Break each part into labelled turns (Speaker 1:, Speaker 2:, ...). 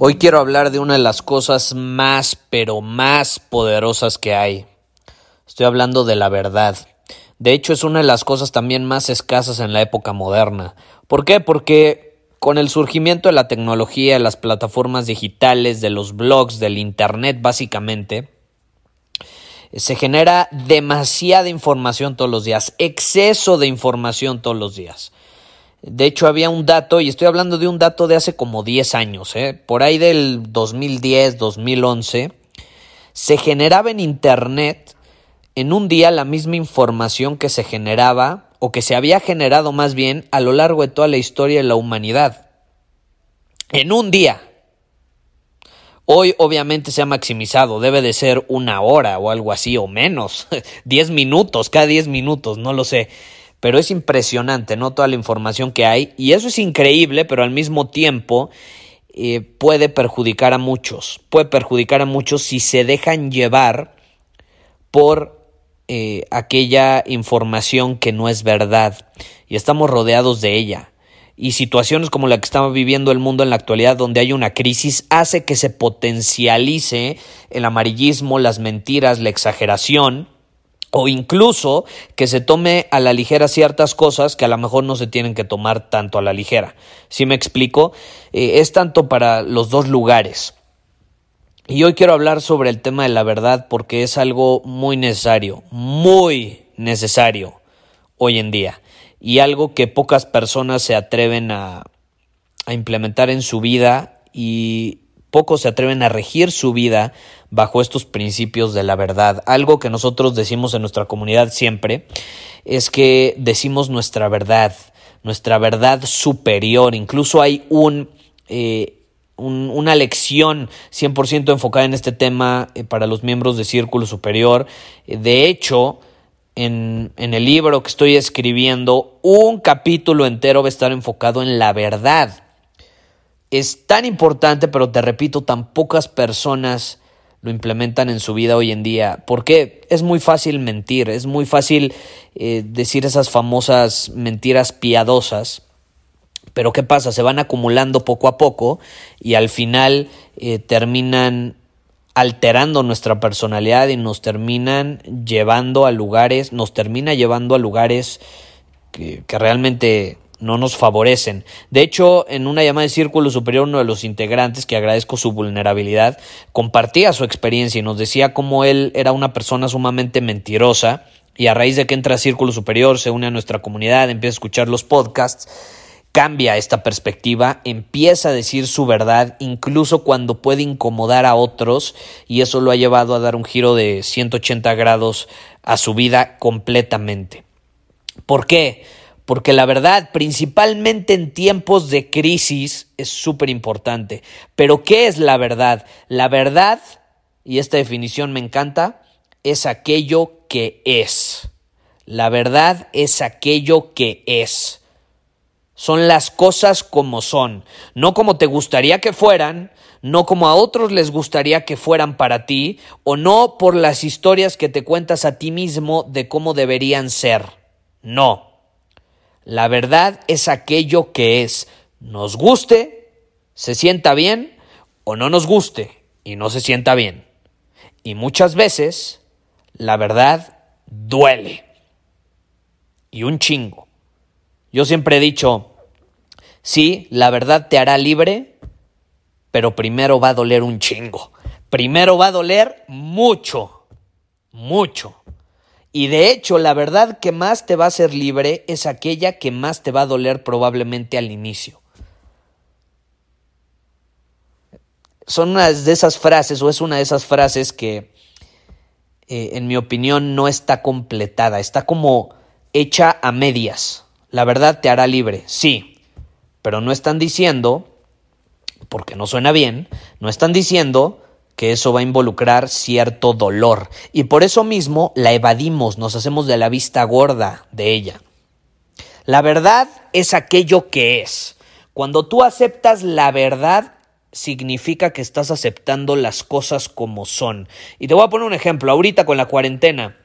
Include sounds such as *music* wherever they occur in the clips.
Speaker 1: Hoy quiero hablar de una de las cosas más, pero más poderosas que hay. Estoy hablando de la verdad. De hecho, es una de las cosas también más escasas en la época moderna. ¿Por qué? Porque con el surgimiento de la tecnología, de las plataformas digitales, de los blogs, del Internet básicamente, se genera demasiada información todos los días, exceso de información todos los días. De hecho, había un dato, y estoy hablando de un dato de hace como 10 años, ¿eh? por ahí del 2010, 2011, se generaba en Internet en un día la misma información que se generaba, o que se había generado más bien, a lo largo de toda la historia de la humanidad. En un día. Hoy obviamente se ha maximizado, debe de ser una hora o algo así o menos, *laughs* 10 minutos, cada 10 minutos, no lo sé. Pero es impresionante, ¿no? Toda la información que hay. Y eso es increíble, pero al mismo tiempo eh, puede perjudicar a muchos. Puede perjudicar a muchos si se dejan llevar por eh, aquella información que no es verdad. Y estamos rodeados de ella y situaciones como la que estamos viviendo el mundo en la actualidad, donde hay una crisis, hace que se potencialice el amarillismo, las mentiras, la exageración, o incluso que se tome a la ligera ciertas cosas que a lo mejor no se tienen que tomar tanto a la ligera. Si me explico? Eh, es tanto para los dos lugares. Y hoy quiero hablar sobre el tema de la verdad porque es algo muy necesario, muy necesario hoy en día y algo que pocas personas se atreven a, implementar en su vida y pocos se atreven a regir su vida bajo estos principios de la verdad. Algo que nosotros decimos en nuestra comunidad siempre es que decimos nuestra verdad, nuestra verdad superior. Incluso hay un... Eh, una lección 100% enfocada en este tema eh, para los miembros de Círculo Superior. De hecho, en, el libro que estoy escribiendo, un capítulo entero va a estar enfocado en la verdad. Es tan importante, pero te repito, tan pocas personas lo implementan en su vida hoy en día. Porque es muy fácil mentir, es muy fácil eh, decir esas famosas mentiras piadosas. Pero ¿qué pasa? Se van acumulando poco a poco y al final eh, terminan alterando nuestra personalidad y nos terminan llevando a lugares, nos termina llevando a lugares que, realmente no nos favorecen. De hecho, en una llamada de Círculo Superior, uno de los integrantes, que agradezco su vulnerabilidad, compartía su experiencia y nos decía cómo él era una persona sumamente mentirosa y a raíz de que entra a Círculo Superior, se une a nuestra comunidad, empieza a escuchar los podcasts, cambia esta perspectiva, empieza a decir su verdad, incluso cuando puede incomodar a otros, y eso lo ha llevado a dar un giro de 180 grados a su vida completamente. ¿Por qué? Porque la verdad, principalmente en tiempos de crisis, es súper importante. Pero ¿qué es la verdad? La verdad, y esta definición me encanta, es aquello que es. La verdad es aquello que es. Son las cosas como son, no como te gustaría que fueran, no como a otros les gustaría que fueran para ti, o no por las historias que te cuentas a ti mismo de cómo deberían ser. No. La verdad es aquello que es, nos guste, se sienta bien, o no nos guste y no se sienta bien. Y muchas veces la verdad duele. Y un chingo. Yo siempre he dicho, sí, la verdad te hará libre, pero primero va a doler un chingo. primero va a doler mucho, mucho. Y de hecho, la verdad que más te va a hacer libre es aquella que más te va a doler probablemente al inicio. Son unas de esas frases, o es una de esas frases que, eh, en mi opinión, no está completada, está como hecha a medias. La verdad te hará libre, sí, pero no están diciendo, porque no suena bien, no están diciendo que eso va a involucrar cierto dolor. Y por eso mismo la evadimos, nos hacemos de la vista gorda de ella. La verdad es aquello que es. Cuando tú aceptas la verdad, significa que estás aceptando las cosas como son. Y te voy a poner un ejemplo. Ahorita con la cuarentena,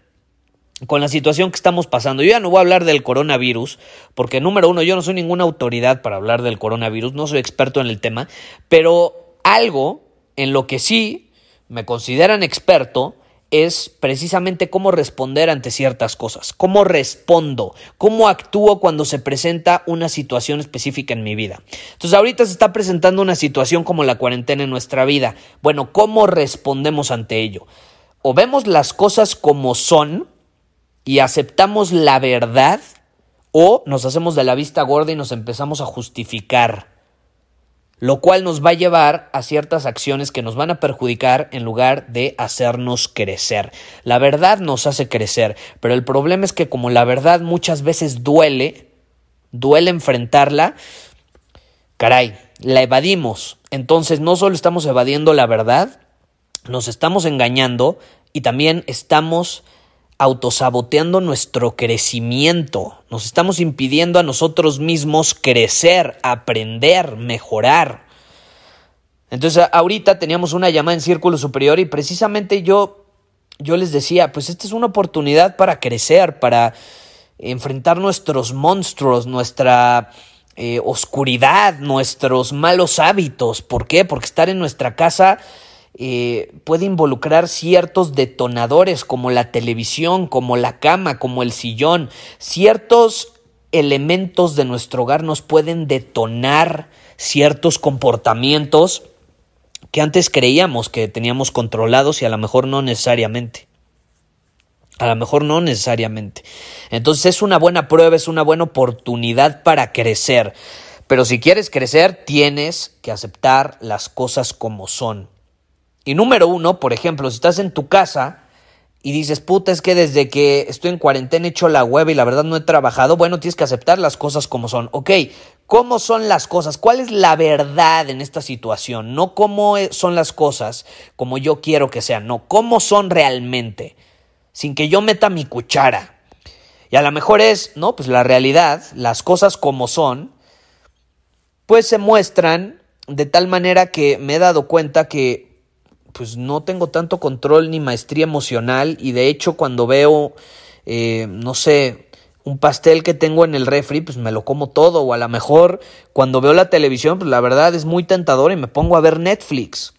Speaker 1: con la situación que estamos pasando. Yo ya no voy a hablar del coronavirus, porque número uno, yo no soy ninguna autoridad para hablar del coronavirus, no soy experto en el tema, pero algo en lo que sí me consideran experto es precisamente cómo responder ante ciertas cosas, cómo respondo, cómo actúo cuando se presenta una situación específica en mi vida. Entonces ahorita se está presentando una situación como la cuarentena en nuestra vida. Bueno, ¿cómo respondemos ante ello? O vemos las cosas como son y aceptamos la verdad o nos hacemos de la vista gorda y nos empezamos a justificar lo cual nos va a llevar a ciertas acciones que nos van a perjudicar en lugar de hacernos crecer. La verdad nos hace crecer, pero el problema es que como la verdad muchas veces duele, duele enfrentarla, caray, la evadimos. Entonces no solo estamos evadiendo la verdad, nos estamos engañando y también estamos autosaboteando nuestro crecimiento. Nos estamos impidiendo a nosotros mismos crecer, aprender, mejorar. Entonces ahorita teníamos una llamada en círculo superior y precisamente yo, yo les decía, pues esta es una oportunidad para crecer, para enfrentar nuestros monstruos, nuestra eh, oscuridad, nuestros malos hábitos. ¿Por qué? Porque estar en nuestra casa eh, puede involucrar ciertos detonadores como la televisión, como la cama, como el sillón. Ciertos elementos de nuestro hogar nos pueden detonar ciertos comportamientos que antes creíamos que teníamos controlados y a lo mejor no necesariamente. A lo mejor no necesariamente. Entonces es una buena prueba, es una buena oportunidad para crecer. Pero si quieres crecer, tienes que aceptar las cosas como son. Y número uno, por ejemplo, si estás en tu casa y dices, puta, es que desde que estoy en cuarentena he hecho la web y la verdad no he trabajado, bueno, tienes que aceptar las cosas como son. Ok, ¿cómo son las cosas? ¿Cuál es la verdad en esta situación? No cómo e, son las cosas como yo quiero que sean, no, cómo son realmente, sin que yo meta mi cuchara. Y a lo mejor es, no, pues la realidad, las cosas como son, pues se muestran de tal manera que me he dado cuenta que pues no tengo tanto control ni maestría emocional y de hecho cuando veo, eh, no sé, un pastel que tengo en el refri, pues me lo como todo o a lo mejor cuando veo la televisión, pues la verdad es muy tentador y me pongo a ver Netflix.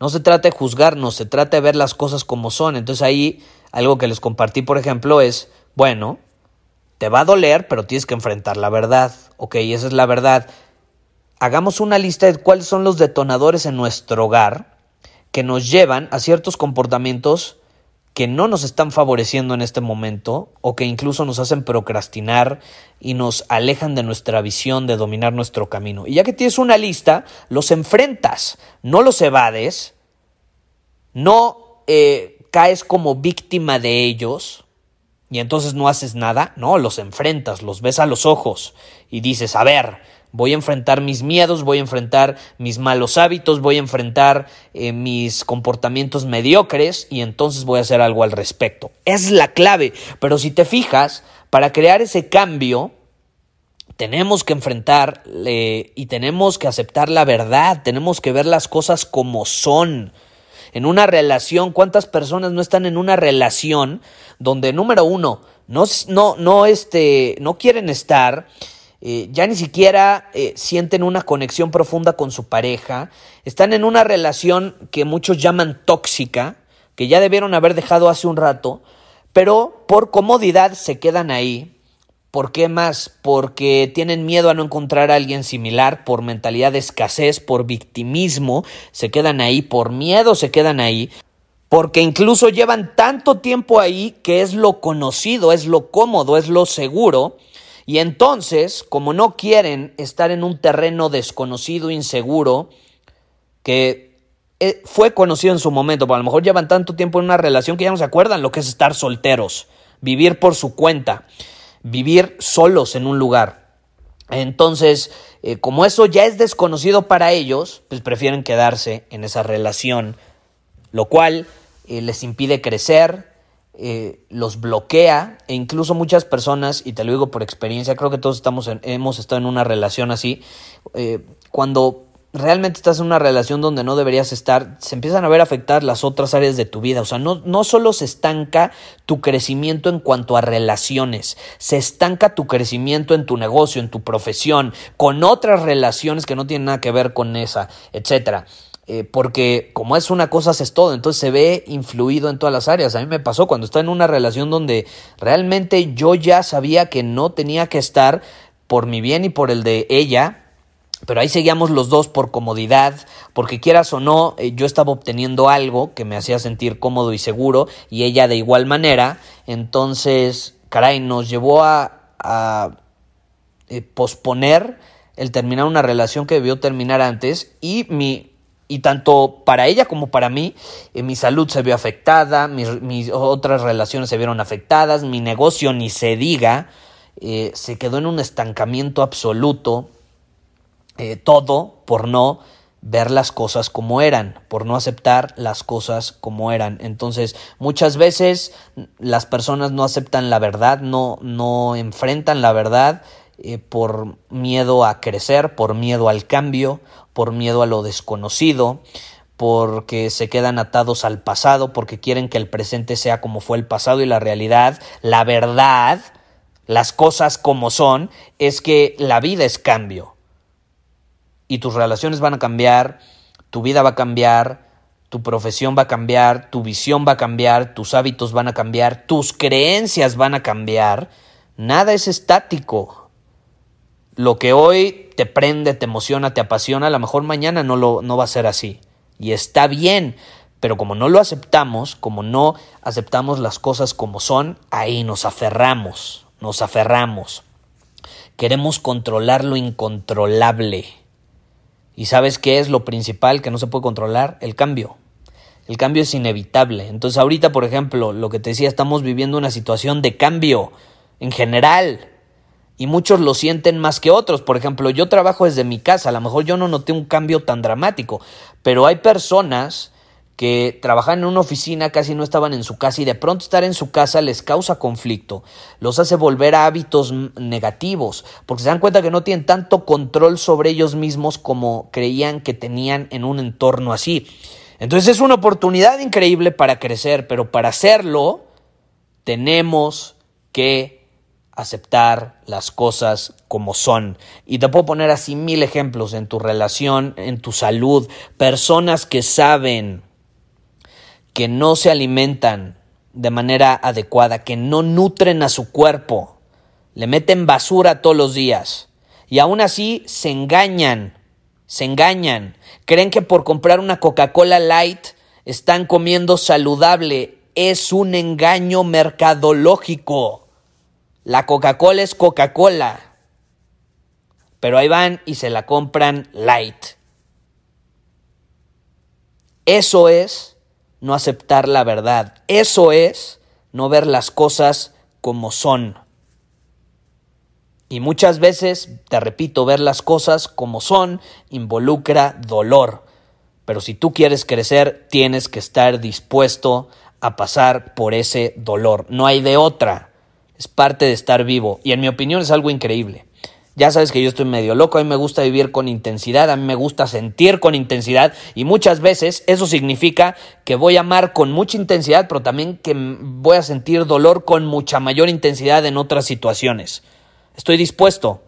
Speaker 1: No se trata de juzgarnos, se trata de ver las cosas como son. Entonces ahí algo que les compartí, por ejemplo, es, bueno, te va a doler, pero tienes que enfrentar la verdad. Ok, esa es la verdad. Hagamos una lista de cuáles son los detonadores en nuestro hogar que nos llevan a ciertos comportamientos que no nos están favoreciendo en este momento o que incluso nos hacen procrastinar y nos alejan de nuestra visión de dominar nuestro camino. Y ya que tienes una lista, los enfrentas, no los evades, no eh, caes como víctima de ellos y entonces no haces nada, no, los enfrentas, los ves a los ojos y dices, a ver, Voy a enfrentar mis miedos, voy a enfrentar mis malos hábitos, voy a enfrentar eh, mis comportamientos mediocres y entonces voy a hacer algo al respecto. Es la clave. Pero si te fijas, para crear ese cambio, tenemos que enfrentar eh, y tenemos que aceptar la verdad, tenemos que ver las cosas como son. En una relación, ¿cuántas personas no están en una relación donde, número uno, no, no, no, este, no quieren estar eh, ya ni siquiera eh, sienten una conexión profunda con su pareja, están en una relación que muchos llaman tóxica, que ya debieron haber dejado hace un rato, pero por comodidad se quedan ahí, ¿Por qué más? Porque tienen miedo a no encontrar a alguien similar, por mentalidad de escasez, por victimismo, se quedan ahí, por miedo se quedan ahí, porque incluso llevan tanto tiempo ahí que es lo conocido, es lo cómodo, es lo seguro, y entonces, como no quieren estar en un terreno desconocido, inseguro, que eh, fue conocido en su momento, pero a lo mejor llevan tanto tiempo en una relación que ya no se acuerdan lo que es estar solteros, vivir por su cuenta vivir solos en un lugar. Entonces, eh, como eso ya es desconocido para ellos, pues prefieren quedarse en esa relación, lo cual eh, les impide crecer, eh, los bloquea e incluso muchas personas, y te lo digo por experiencia, creo que todos estamos hemos estado en una relación así, cuando realmente estás en una relación donde no deberías estar, se empiezan a ver afectadas las otras áreas de tu vida. O sea, no, no solo se estanca tu crecimiento en cuanto a relaciones, se estanca tu crecimiento en tu negocio, en tu profesión, con otras relaciones que no tienen nada que ver con esa, etcétera. Eh, porque como es una cosa, haces todo, entonces se ve influido en todas las áreas. A mí me pasó cuando estaba en una relación donde realmente yo ya sabía que no tenía que estar por mi bien y por el de ella, pero ahí seguíamos los dos por comodidad, porque quieras o no, eh, yo estaba obteniendo algo que me hacía sentir cómodo y seguro, y ella de igual manera. Entonces, caray, nos llevó a, a eh, posponer el terminar una relación que debió terminar antes, y mi. Y tanto para ella como para mí, eh, mi salud se vio afectada, mis, otras relaciones se vieron afectadas, mi negocio ni se diga, se quedó en un estancamiento absoluto eh, todo por no ver las cosas como eran, por no aceptar las cosas como eran. Entonces, muchas veces las personas no aceptan la verdad, no, no enfrentan la verdad eh, por miedo a crecer, por miedo al cambio, por miedo a lo desconocido, porque se quedan atados al pasado, porque quieren que el presente sea como fue el pasado y la realidad, la verdad, las cosas como son, es que la vida es cambio y tus relaciones van a cambiar, tu vida va a cambiar, tu profesión va a cambiar, tu visión va a cambiar, tus hábitos van a cambiar, tus creencias van a cambiar. Nada es estático. Lo que hoy te prende, te emociona, te apasiona, a lo mejor mañana no, lo, no va a ser así. Y está bien, pero como no lo aceptamos, como no aceptamos las cosas como son, ahí nos aferramos, nos aferramos. Queremos controlar lo incontrolable. ¿Y sabes qué es lo principal que no se puede controlar? El cambio. El cambio es inevitable. Entonces ahorita, por ejemplo, lo que te decía, estamos viviendo una situación de cambio en general. Y muchos lo sienten más que otros. Por ejemplo, yo trabajo desde mi casa. A lo mejor yo no noté un cambio tan dramático. Pero hay personas que trabajan en una oficina, casi no estaban en su casa y de pronto estar en su casa les causa conflicto, los hace volver a hábitos negativos, porque se dan cuenta que no tienen tanto control sobre ellos mismos como creían que tenían en un entorno así. Entonces es una oportunidad increíble para crecer, pero para hacerlo tenemos que aceptar las cosas como son. Y te puedo poner así mil ejemplos en tu relación, en tu salud, personas que saben que no se alimentan de manera adecuada, que no nutren a su cuerpo, le meten basura todos los días. Y aún así se engañan, se engañan, creen que por comprar una Coca-Cola Light están comiendo saludable, es un engaño mercadológico. La Coca-Cola es Coca-Cola, pero ahí van y se la compran light. Eso es no aceptar la verdad. Eso es no ver las cosas como son. Y muchas veces, te repito, ver las cosas como son involucra dolor. Pero si tú quieres crecer, tienes que estar dispuesto a pasar por ese dolor. No hay de otra. Es parte de estar vivo. Y en mi opinión es algo increíble. Ya sabes que yo estoy medio loco, a mí me gusta vivir con intensidad, a mí me gusta sentir con intensidad y muchas veces eso significa que voy a amar con mucha intensidad, pero también que voy a sentir dolor con mucha mayor intensidad en otras situaciones. Estoy dispuesto,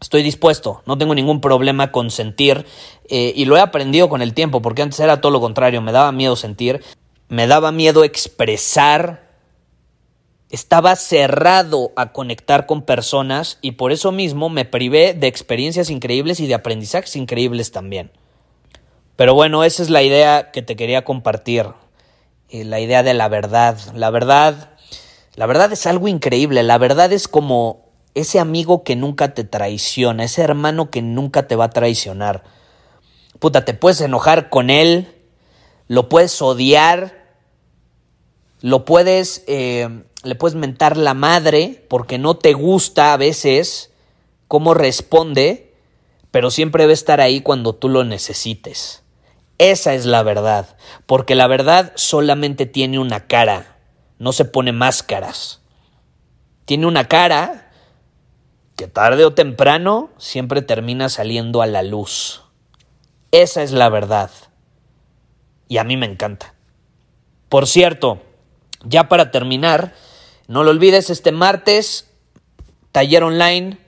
Speaker 1: estoy dispuesto, no tengo ningún problema con sentir eh, y lo he aprendido con el tiempo, porque antes era todo lo contrario, me daba miedo sentir, me daba miedo expresar estaba cerrado a conectar con personas y por eso mismo me privé de experiencias increíbles y de aprendizajes increíbles también. Pero bueno, esa es la idea que te quería compartir, eh, la idea de la verdad. La verdad, la verdad es algo increíble, la verdad es como ese amigo que nunca te traiciona, ese hermano que nunca te va a traicionar. Puta, te puedes enojar con él, lo puedes odiar, lo puedes, eh, le puedes mentar la madre porque no te gusta a veces cómo responde, pero siempre debe estar ahí cuando tú lo necesites. Esa es la verdad, porque la verdad solamente tiene una cara, no se pone máscaras. Tiene una cara que tarde o temprano siempre termina saliendo a la luz. Esa es la verdad. Y a mí me encanta. Por cierto, ya para terminar, no lo olvides, este martes, taller online,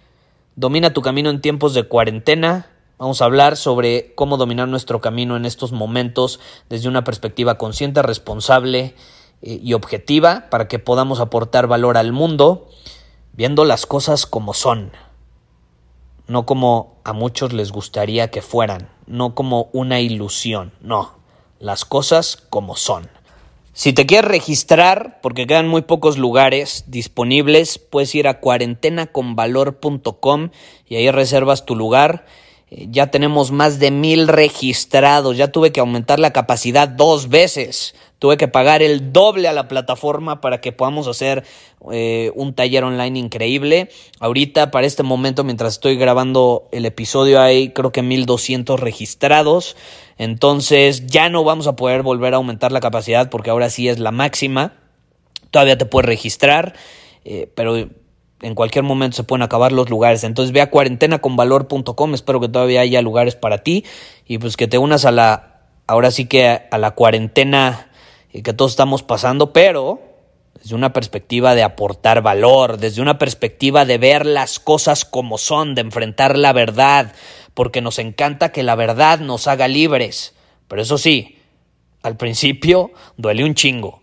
Speaker 1: domina tu camino en tiempos de cuarentena. Vamos a hablar sobre cómo dominar nuestro camino en estos momentos desde una perspectiva consciente, responsable eh, y objetiva para que podamos aportar valor al mundo viendo las cosas como son, no como a muchos les gustaría que fueran, no como una ilusión, no, las cosas como son. Si te quieres registrar, porque quedan muy pocos lugares disponibles, puedes ir a cuarentenaconvalor.com y ahí reservas tu lugar. Eh, ya tenemos más de mil registrados, ya tuve que aumentar la capacidad dos veces. Tuve que pagar el doble a la plataforma para que podamos hacer eh, un taller online increíble. Ahorita, para este momento, mientras estoy grabando el episodio, hay creo que 1200 registrados. Entonces ya no vamos a poder volver a aumentar la capacidad porque ahora sí es la máxima. Todavía te puedes registrar, eh, pero en cualquier momento se pueden acabar los lugares. Entonces ve a cuarentenaconvalor.com, espero que todavía haya lugares para ti y pues que te unas a la, ahora sí que a la cuarentena que todos estamos pasando, pero desde una perspectiva de aportar valor, desde una perspectiva de ver las cosas como son, de enfrentar la verdad, porque nos encanta que la verdad nos haga libres. Pero eso sí, al principio duele un chingo.